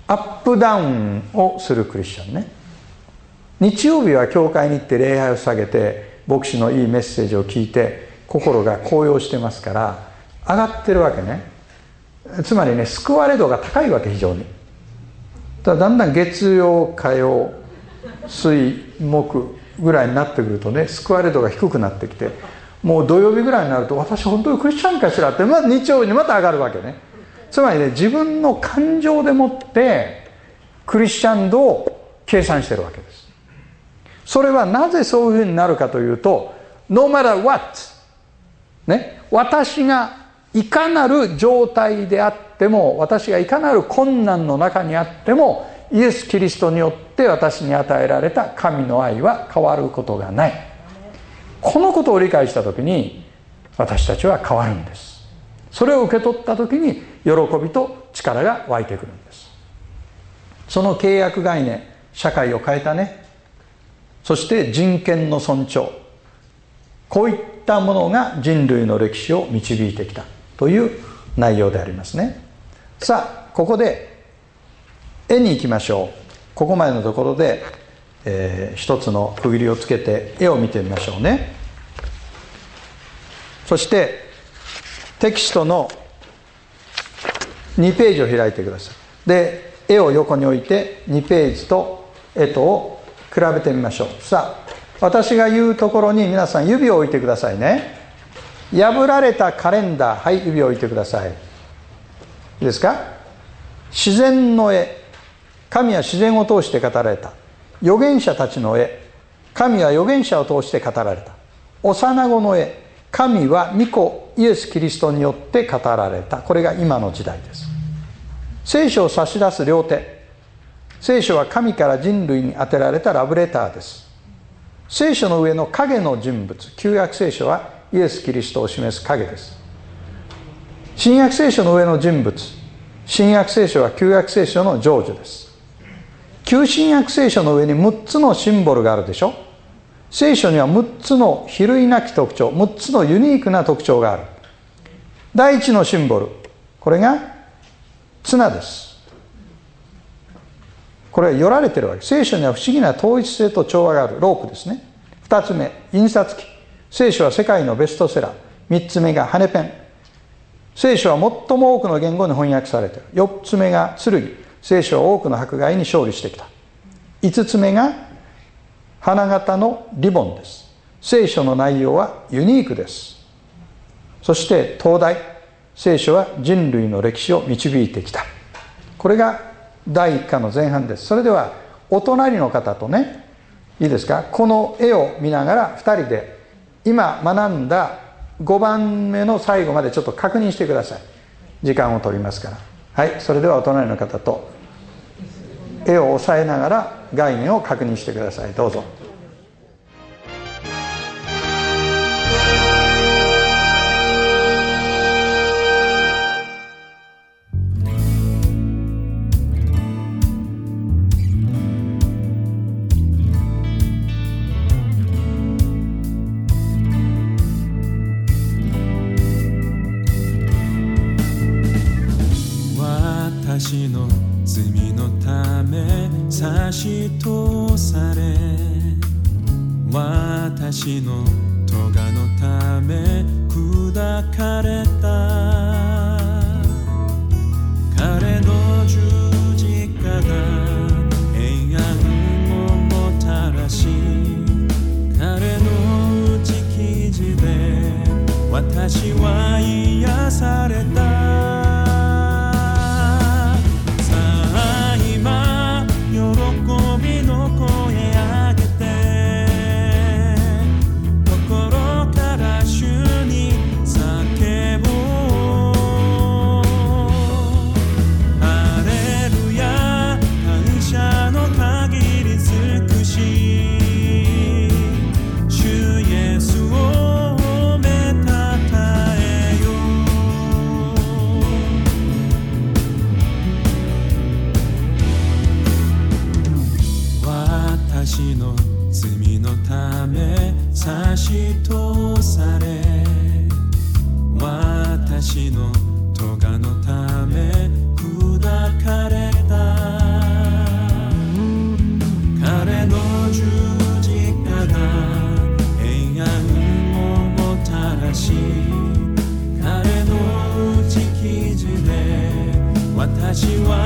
アップダウンをするクリスチャンね。日曜日は教会に行って礼拝を下げて牧師のいいメッセージを聞いて心が高揚してますから上がってるわけね。つまりね救われ度が高いわけ非常に。だだんだん月曜火曜水木ぐらいになってくるとね救われ度が低くなってきてもう土曜日ぐらいになると私本当にクリスチャンかしらってまず日曜日にまた上がるわけね。つまりね自分の感情でもってクリスチャン度を計算してるわけです。それはなぜそういうふうになるかというと No matter what ね私がいかなる状態であっても私がいかなる困難の中にあってもイエス・キリストによって私に与えられた神の愛は変わることがない。このことを理解した時に私たちは変わるんです。それを受け取った時に喜びと力が湧いてくるんです。その契約概念社会を変えたね。そして人権の尊重。こういったものが人類の歴史を導いてきた。という内容でありますね。さあここで絵に行きましょう。ここまでのところで、えー、一つの区切りをつけて絵を見てみましょうね。そしてテキストの2ページを開いてください。で絵を横に置いて2ページと絵とを比べてみましょう。さあ私が言うところに皆さん指を置いてくださいね。破られたカレンダーはい指を置いてください。いいですか？自然の絵。神は自然を通して語られた。預言者たちの絵。神は預言者を通して語られた。幼子の絵。神は御子イエス・キリストによって語られた。これが今の時代です。聖書を差し出す両手。聖書は神から人類に当てられたラブレターです。聖書の上の影の人物。旧約聖書はイエス・キリストを示す影です。新約聖書の上の人物新約聖書は旧約聖書の成就です。旧新約聖書の上に6つのシンボルがあるでしょ？聖書には6つの比類なき特徴6つのユニークな特徴がある。第一のシンボルこれが綱です。これはよられてるわけ。聖書には不思議な統一性と調和があるロープですね。2つ目印刷機。聖書は世界のベストセラー。3つ目が羽ペン。聖書は最も多くの言語に翻訳されている。4つ目が剣。聖書は多くの迫害に勝利してきた。5つ目が花形のリボンです。聖書の内容はユニークです。そして東大聖書は人類の歴史を導いてきた。これが第1課の前半です。それではお隣の方とねいいですか？この絵を見ながら2人で今学んだ5番目の最後までちょっと確認してください。時間を取りますから。はいそれではお隣の方と絵を押さえながら概念を確認してください。どうぞ。私の罪のため差し通され私の咎のため砕かれた。彼の十字架が平安をもたらし彼の打ち記事で私は癒された。私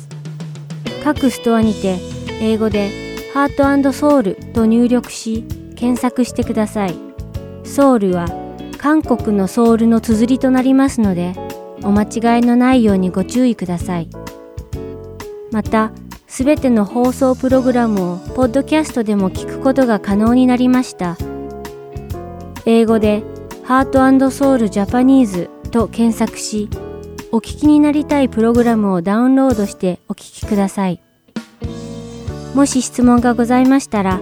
各ストアにて英語で「ハートソウル」と入力し検索してください。ソウルは韓国のソウルの綴りとなりますのでお間違いのないようにご注意ください。またすべての放送プログラムをポッドキャストでも聞くことが可能になりました。英語で「ハートソウルジャパニーズ」と検索しお聞きになりたいプログラムをダウンロードしてお聞きください。もし質問がございましたら、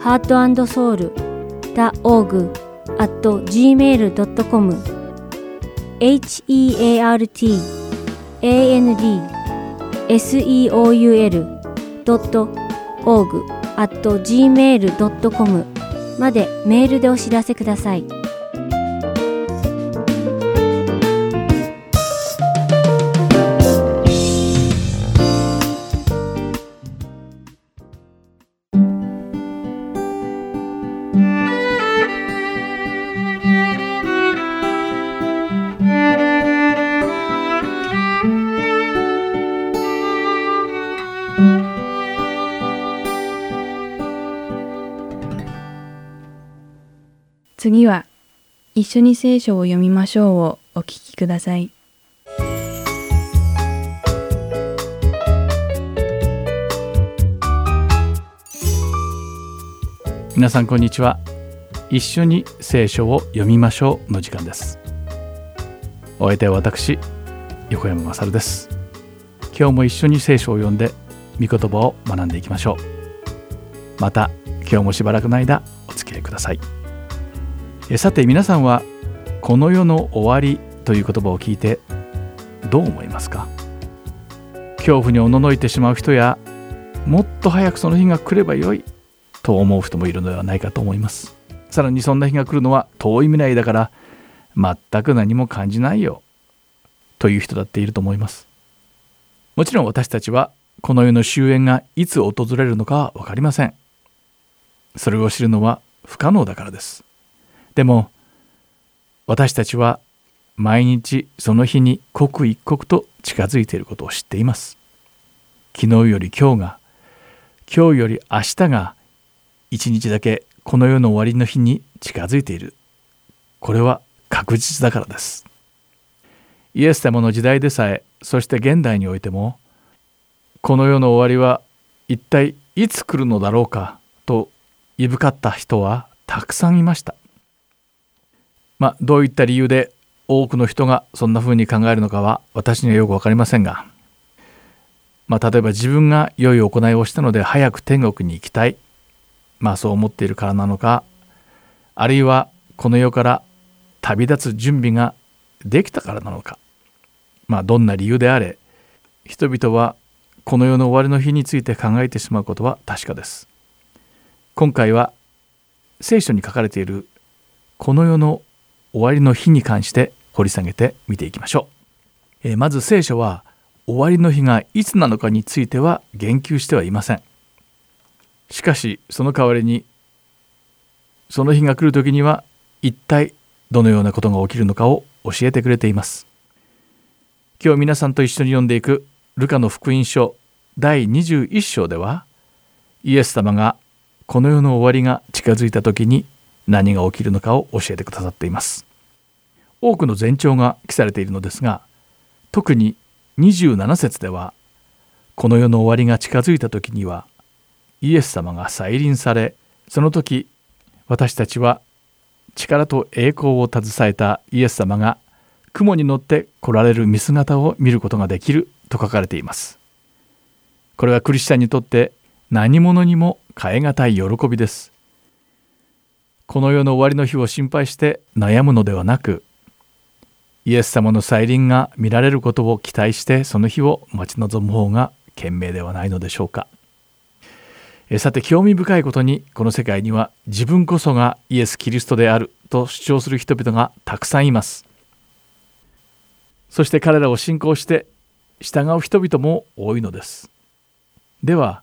heartandsoul.org at gmail.com heartandseoul.org at gmail.com までメールでお知らせください。一緒に聖書を読みましょうをお聞きください。皆さんこんにちは。一緒に聖書を読みましょうの時間です。お相手は私横山勝です。今日も一緒に聖書を読んで御言葉を学んでいきましょう。また今日もしばらくの間お付き合いください。さて皆さんはこの世の終わりという言葉を聞いてどう思いますか？恐怖におののいてしまう人やもっと早くその日が来ればよいと思う人もいるのではないかと思います。さらにそんな日が来るのは遠い未来だから全く何も感じないよという人だっていると思います。もちろん私たちはこの世の終焉がいつ訪れるのかは分かりません。それを知るのは不可能だからです。でも私たちは毎日その日に刻一刻と近づいていることを知っています。昨日より今日が今日より明日が一日だけこの世の終わりの日に近づいている。これは確実だからです。イエス様の時代でさえそして現代においてもこの世の終わりは一体いつ来るのだろうかといぶかった人はたくさんいました。まあどういった理由で多くの人がそんな風に考えるのかは私にはよく分かりませんがまあ例えば自分が良い行いをしたので早く天国に行きたい。まあそう思っているからなのかあるいはこの世から旅立つ準備ができたからなのか。まあどんな理由であれ人々はこの世の終わりの日について考えてしまうことは確かです。今回は聖書に書かれているこの世の終わりの日に関して掘り下げて見ていきましょう、えーまず聖書は終わりの日がいつなのかについては言及してはいません。しかしその代わりにその日が来る時には一体どのようなことが起きるのかを教えてくれています。今日皆さんと一緒に読んでいくルカの福音書第21章ではイエス様がこの世の終わりが近づいた時に何が起きるのかを教えてくださっています。多くの前兆が記されているのですが特に27節ではこの世の終わりが近づいた時にはイエス様が再臨されその時私たちは力と栄光を携えたイエス様が雲に乗って来られる見姿を見ることができると書かれています。これはクリスチャンにとって何者にも代え難い喜びです。この世の終わりの日を心配して悩むのではなくイエス様の再臨が見られることを期待してその日を待ち望む方が賢明ではないのでしょうか。えさて興味深いことにこの世界には自分こそがイエス・キリストであると主張する人々がたくさんいます。そして彼らを信仰して従う人々も多いのです。では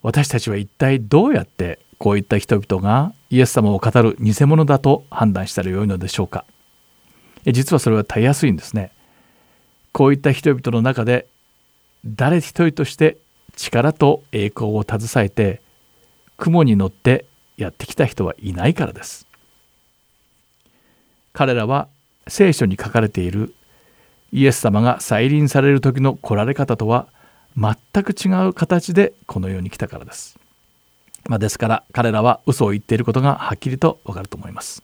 私たちは一体どうやってこういった人々がイエス様を語る偽物だと判断したらよいのでしょうか。え実はそれはたやすいんですね。こういった人々の中で誰一人として力と栄光を携えて雲に乗ってやってきた人はいないからです。彼らは聖書に書かれているイエス様が再臨される時の来られ方とは全く違う形でこの世に来たからです。まあ、ですから彼らは嘘を言っていることがはっきりとわかると思います。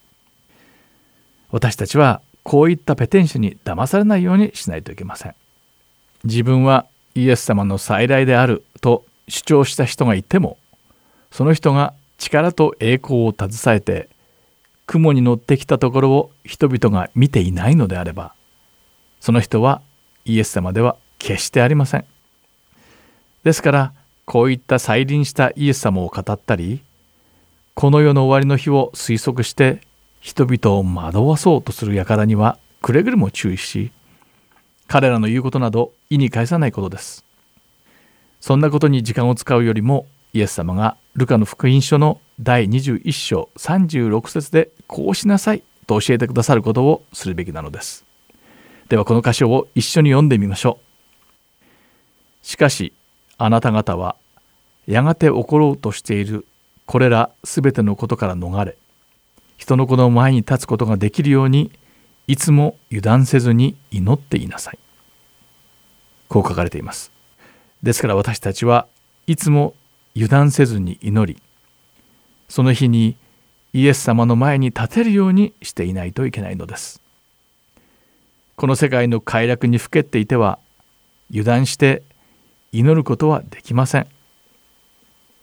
私たちはこういったペテン師に騙されないようにしないといけません。自分はイエス様の再来であると主張した人がいてもその人が力と栄光を携えて雲に乗ってきたところを人々が見ていないのであればその人はイエス様では決してありません。ですからこういった再臨したイエス様を語ったりこの世の終わりの日を推測して人々を惑わそうとする輩にはくれぐれも注意し彼らの言うことなど意に介さないことです。そんなことに時間を使うよりもイエス様がルカの福音書の第21章36節でこうしなさいと教えてくださることをするべきなのです。ではこの箇所を一緒に読んでみましょう。しかしあなた方はやがて起ころうとしているこれらすべてのことから逃れ人の子の前に立つことができるようにいつも油断せずに祈っていなさい。こう書かれています。ですから私たちはいつも油断せずに祈りその日にイエス様の前に立てるようにしていないといけないのです。この世界の快楽にふけっていては油断して祈ることはできません。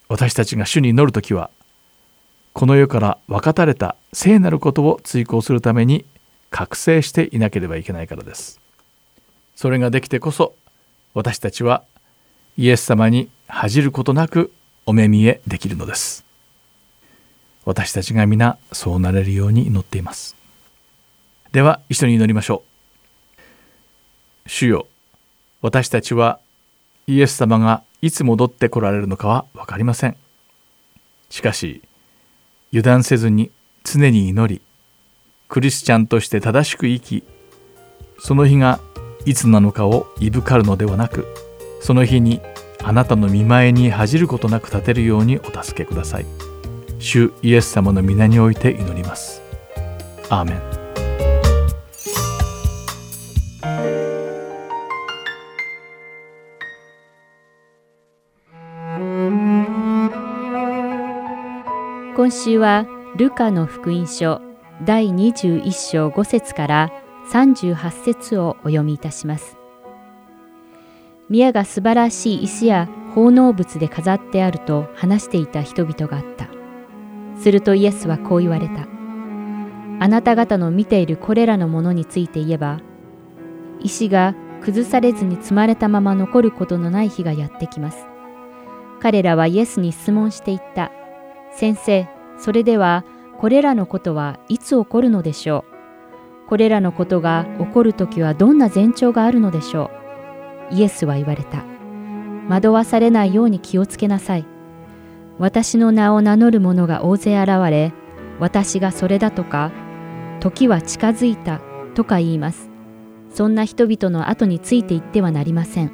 私たちが主に祈る時はこの世から分かたれた聖なることを追求するために覚醒していなければいけないからです。それができてこそ私たちはイエス様に恥じることなくお目見えできるのです。私たちが皆そうなれるように祈っています。では一緒に祈りましょう。主よ私たちはイエス様がいつ戻ってこられるのかは分かりません。しかし油断せずに常に祈りクリスチャンとして正しく生きその日がいつなのかをいぶかるのではなくその日にあなたの見前に恥じることなく立てるようにお助けください。主イエス様の皆において祈ります。アーメン。今週はルカの福音書第21章5節から38節をお読みいたします。宮が素晴らしい石や奉納物で飾ってあると話していた人々があった。するとイエスはこう言われた。あなた方の見ているこれらのものについて言えば、石が崩されずに積まれたまま残ることのない日がやってきます。彼らはイエスに質問していった。先生、それではこれらのことはいつ起こるのでしょう？これらのことが起こるときはどんな前兆があるのでしょう？イエスは言われた。惑わされないように気をつけなさい。私の名を名乗る者が大勢現れ、私がそれだとか、時は近づいたとか言います。そんな人々の後についていってはなりません。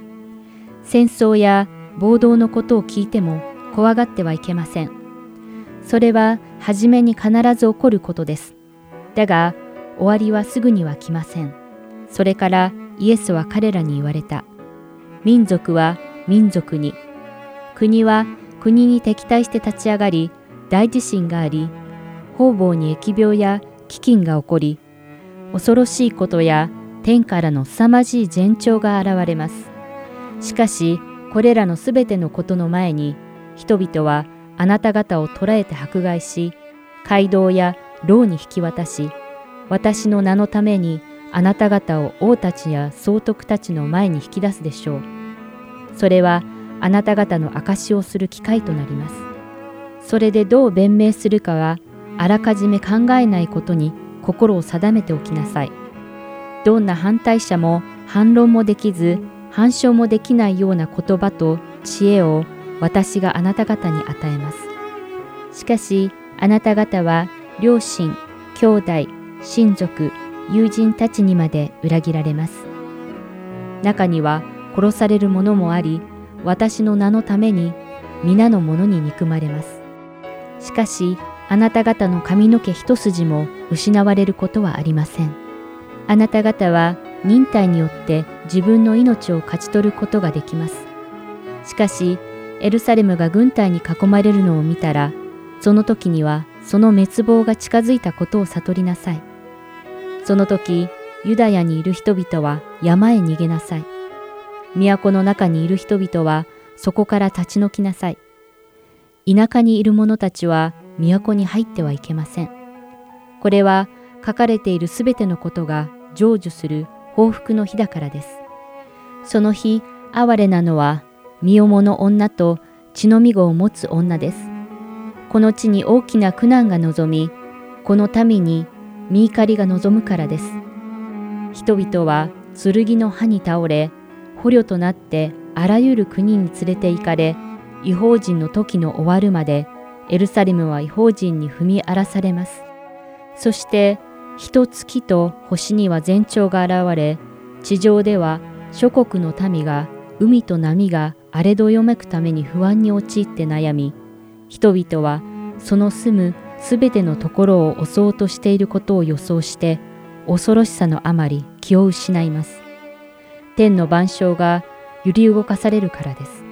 戦争や暴動のことを聞いても怖がってはいけません。それは初めに必ず起こることです。だが、終わりはすぐには来ません。それからイエスは彼らに言われた。民族は民族に、国は国に敵対して立ち上がり、大地震があり、方々に疫病や飢饉が起こり、恐ろしいことや天からの凄まじい前兆が現れます。しかし、これらのすべてのことの前に、人々はあなた方を捕らえて迫害し、街道や牢に引き渡し、私の名のためにあなた方を王たちや総督たちの前に引き出すでしょう。それはあなた方の証しをする機会となります。それでどう弁明するかは、あらかじめ考えないことに心を定めておきなさい。どんな反対者も反論もできず、反証もできないような言葉と知恵を私があなた方に与えます。しかし、あなた方は両親、兄弟、親族、友人たちにまで裏切られます。中には殺される者もあり、私の名のために皆の者に憎まれます。しかし、あなた方の髪の毛一筋も失われることはありません。あなた方は忍耐によって自分の命を勝ち取ることができます。しかし、エルサレムが軍隊に囲まれるのを見たら、その時にはその滅亡が近づいたことを悟りなさい。その時、ユダヤにいる人々は山へ逃げなさい。都の中にいる人々はそこから立ち退きなさい。田舎にいる者たちは都に入ってはいけません。これは書かれているすべてのことが成就する報復の日だからです。その日、哀れなのは身重の女と血のみ子を持つ女です。この地に大きな苦難が望み、この民に身怒りが望むからです。人々は剣の刃に倒れ、捕虜となってあらゆる国に連れて行かれ、違法人の時の終わるまで、エルサレムは違法人に踏み荒らされます。そして、一月と星には前兆が現れ、地上では諸国の民が海と波が荒れどよめくために不安に陥って悩み、人々はその住むすべてのところを襲おうとしていることを予想して、恐ろしさのあまり気を失います。天の万象が揺り動かされるからです。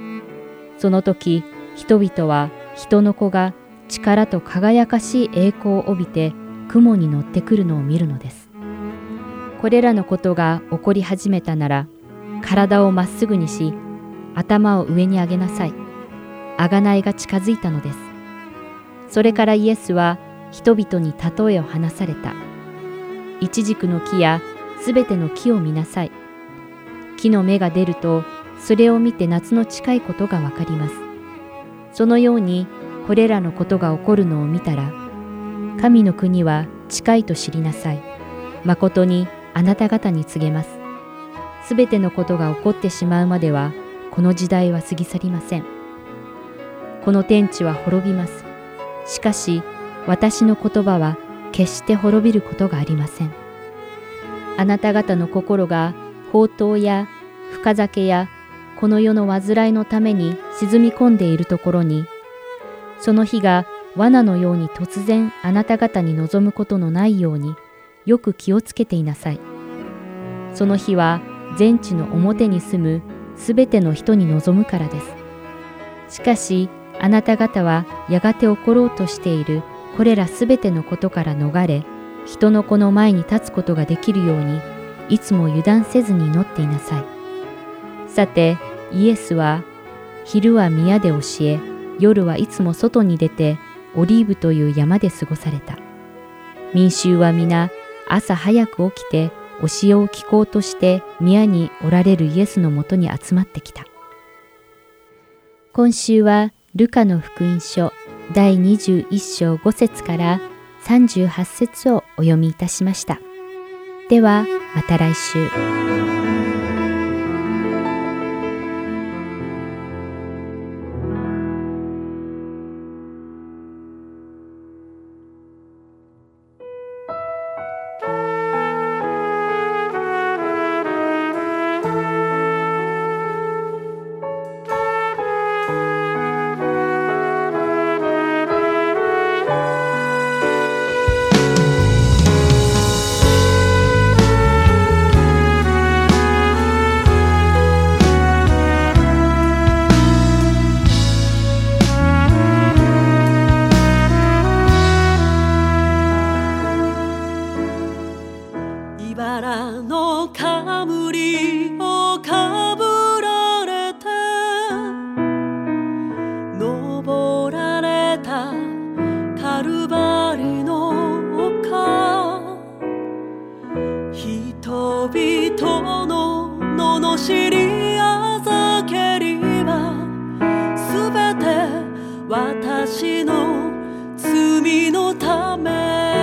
その時、人々は人の子が力と輝かしい栄光を帯びて雲に乗ってくるのを見るのです。これらのことが起こり始めたなら、体をまっすぐにし、頭を上に上げなさい。贖いが近づいたのです。それからイエスは人々に例えを話された。イチジクの木やすべての木を見なさい。木の芽が出ると、それを見て夏の近いことがわかります。そのように、これらのことが起こるのを見たら、神の国は近いと知りなさい。誠にあなた方に告げます。すべてのことが起こってしまうまでは、この時代は過ぎ去りません。この天地は滅びます。しかし、私の言葉は決して滅びることがありません。あなた方の心が宝刀や深酒やこの世の煩いのために沈み込んでいるところに、その日が罠のように突然あなた方に望むことのないようによく気をつけていなさい。その日は全地の表に住むすべての人に望むからです。しかしあなた方はやがて起ころうとしているこれらすべてのことから逃れ、人の子の前に立つことができるように、いつも油断せずに祈っていなさい。さて、イエスは、昼は宮で教え、夜はいつも外に出て、オリーブという山で過ごされた。民衆は皆、朝早く起きて、教えを聞こうとして宮におられるイエスのもとに集まってきた。今週は、ルカの福音書第21章5節から38節をお読みいたしました。ではまた来週。私の罪のため。